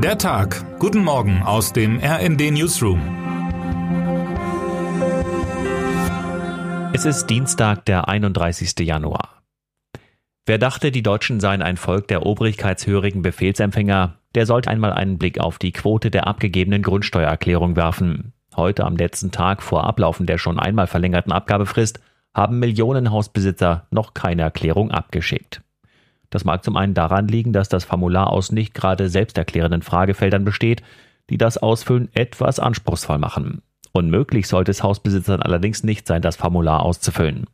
Der Tag. Guten Morgen aus dem RND Newsroom. Es ist Dienstag, der 31. Januar. Wer dachte, die Deutschen seien ein Volk der obrigkeitshörigen Befehlsempfänger, der sollte einmal einen Blick auf die Quote der abgegebenen Grundsteuererklärung werfen. Heute am letzten Tag vor Ablaufen der schon einmal verlängerten Abgabefrist haben Millionen Hausbesitzer noch keine Erklärung abgeschickt. Das mag zum einen daran liegen, dass das Formular aus nicht gerade selbsterklärenden Fragefeldern besteht, die das Ausfüllen etwas anspruchsvoll machen. Unmöglich sollte es Hausbesitzern allerdings nicht sein, das Formular auszufüllen.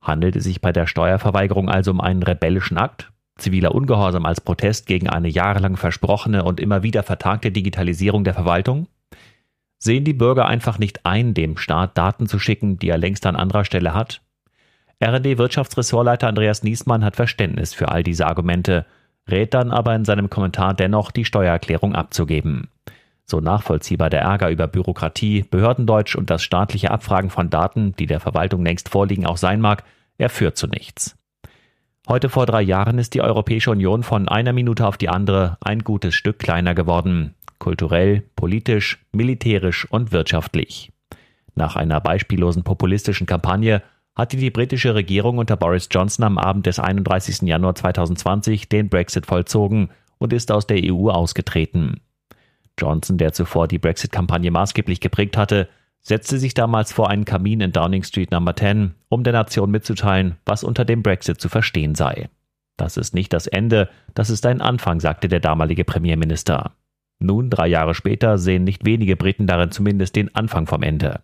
Handelt es sich bei der Steuerverweigerung also um einen rebellischen Akt? Ziviler Ungehorsam als Protest gegen eine jahrelang versprochene und immer wieder vertagte Digitalisierung der Verwaltung? Sehen die Bürger einfach nicht ein, dem Staat Daten zu schicken, die er längst an anderer Stelle hat? RD-Wirtschaftsressortleiter Andreas Niesmann hat Verständnis für all diese Argumente, rät dann aber in seinem Kommentar dennoch, die Steuererklärung abzugeben. So nachvollziehbar der Ärger über Bürokratie, Behördendeutsch und das staatliche Abfragen von Daten, die der Verwaltung längst vorliegen, auch sein mag, er führt zu nichts. Heute vor drei Jahren ist die Europäische Union von einer Minute auf die andere ein gutes Stück kleiner geworden. Kulturell, politisch, militärisch und wirtschaftlich. Nach einer beispiellosen populistischen Kampagne hatte die britische Regierung unter Boris Johnson am Abend des 31. Januar 2020 den Brexit vollzogen und ist aus der EU ausgetreten. Johnson, der zuvor die Brexit-Kampagne maßgeblich geprägt hatte, setzte sich damals vor einen Kamin in Downing Street Number 10, um der Nation mitzuteilen, was unter dem Brexit zu verstehen sei. Das ist nicht das Ende, das ist ein Anfang, sagte der damalige Premierminister. Nun, drei Jahre später, sehen nicht wenige Briten darin zumindest den Anfang vom Ende.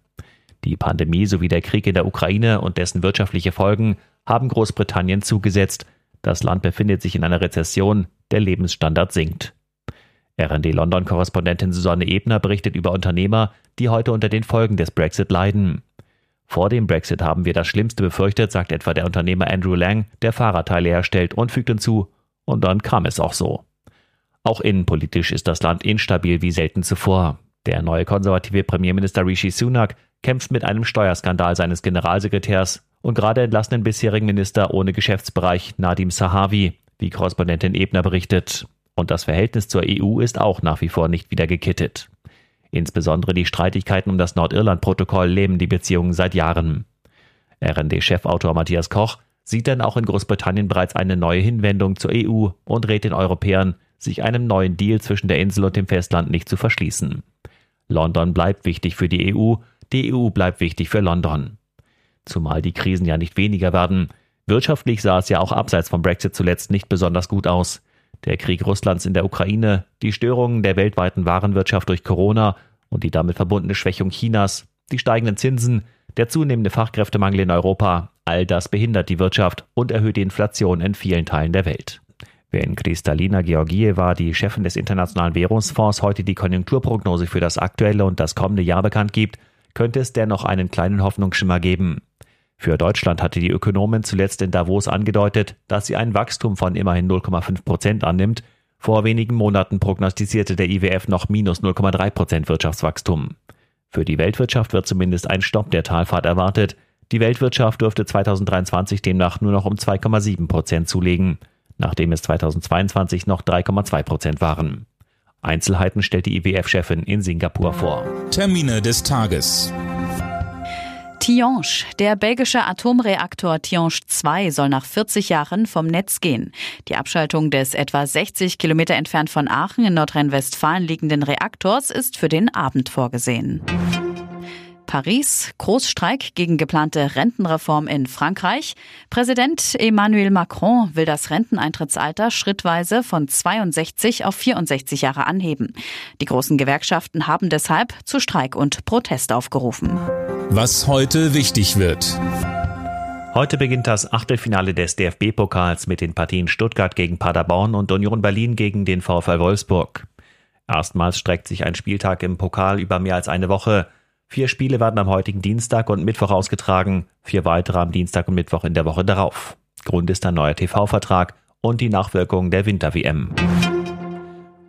Die Pandemie sowie der Krieg in der Ukraine und dessen wirtschaftliche Folgen haben Großbritannien zugesetzt. Das Land befindet sich in einer Rezession, der Lebensstandard sinkt. RND London-Korrespondentin Susanne Ebner berichtet über Unternehmer, die heute unter den Folgen des Brexit leiden. Vor dem Brexit haben wir das Schlimmste befürchtet, sagt etwa der Unternehmer Andrew Lang, der Fahrradteile herstellt und fügt hinzu, und dann kam es auch so. Auch innenpolitisch ist das Land instabil wie selten zuvor. Der neue konservative Premierminister Rishi Sunak kämpft mit einem Steuerskandal seines Generalsekretärs und gerade entlassenen bisherigen Minister ohne Geschäftsbereich Nadim Sahavi, wie Korrespondentin Ebner berichtet. Und das Verhältnis zur EU ist auch nach wie vor nicht wieder gekittet. Insbesondere die Streitigkeiten um das Nordirland-Protokoll lähmen die Beziehungen seit Jahren. RND-Chefautor Matthias Koch sieht dann auch in Großbritannien bereits eine neue Hinwendung zur EU und rät den Europäern, sich einem neuen Deal zwischen der Insel und dem Festland nicht zu verschließen. London bleibt wichtig für die EU, die EU bleibt wichtig für London. Zumal die Krisen ja nicht weniger werden. Wirtschaftlich sah es ja auch abseits vom Brexit zuletzt nicht besonders gut aus. Der Krieg Russlands in der Ukraine, die Störungen der weltweiten Warenwirtschaft durch Corona und die damit verbundene Schwächung Chinas, die steigenden Zinsen, der zunehmende Fachkräftemangel in Europa, all das behindert die Wirtschaft und erhöht die Inflation in vielen Teilen der Welt. Wenn Kristalina Georgieva, die Chefin des Internationalen Währungsfonds, heute die Konjunkturprognose für das aktuelle und das kommende Jahr bekannt gibt, könnte es dennoch einen kleinen Hoffnungsschimmer geben. Für Deutschland hatte die Ökonomin zuletzt in Davos angedeutet, dass sie ein Wachstum von immerhin 0,5 Prozent annimmt. Vor wenigen Monaten prognostizierte der IWF noch minus 0,3 Prozent Wirtschaftswachstum. Für die Weltwirtschaft wird zumindest ein Stopp der Talfahrt erwartet. Die Weltwirtschaft dürfte 2023 demnach nur noch um 2,7 Prozent zulegen, nachdem es 2022 noch 3,2 Prozent waren. Einzelheiten stellt die IWF-Chefin in Singapur vor. Termine des Tages. Tihange. Der belgische Atomreaktor Tihange 2 soll nach 40 Jahren vom Netz gehen. Die Abschaltung des etwa 60 Kilometer entfernt von Aachen in Nordrhein-Westfalen liegenden Reaktors ist für den Abend vorgesehen. Paris, Großstreik gegen geplante Rentenreform in Frankreich. Präsident Emmanuel Macron will das Renteneintrittsalter schrittweise von 62 auf 64 Jahre anheben. Die großen Gewerkschaften haben deshalb zu Streik und Protest aufgerufen. Was heute wichtig wird. Heute beginnt das Achtelfinale des DFB-Pokals mit den Partien Stuttgart gegen Paderborn und Union Berlin gegen den VfL Wolfsburg. Erstmals streckt sich ein Spieltag im Pokal über mehr als eine Woche. Vier Spiele werden am heutigen Dienstag und Mittwoch ausgetragen, vier weitere am Dienstag und Mittwoch in der Woche darauf. Grund ist ein neuer TV-Vertrag und die Nachwirkungen der Winter-WM.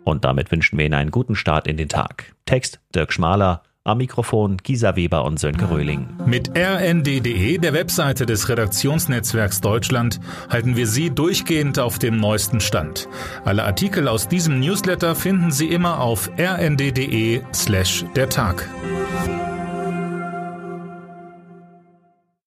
Und damit wünschen wir Ihnen einen guten Start in den Tag. Text Dirk Schmaler, am Mikrofon Gisa Weber und Sönke Röhling. Mit rnd.de, der Webseite des Redaktionsnetzwerks Deutschland, halten wir Sie durchgehend auf dem neuesten Stand. Alle Artikel aus diesem Newsletter finden Sie immer auf rnd.de slash der Tag.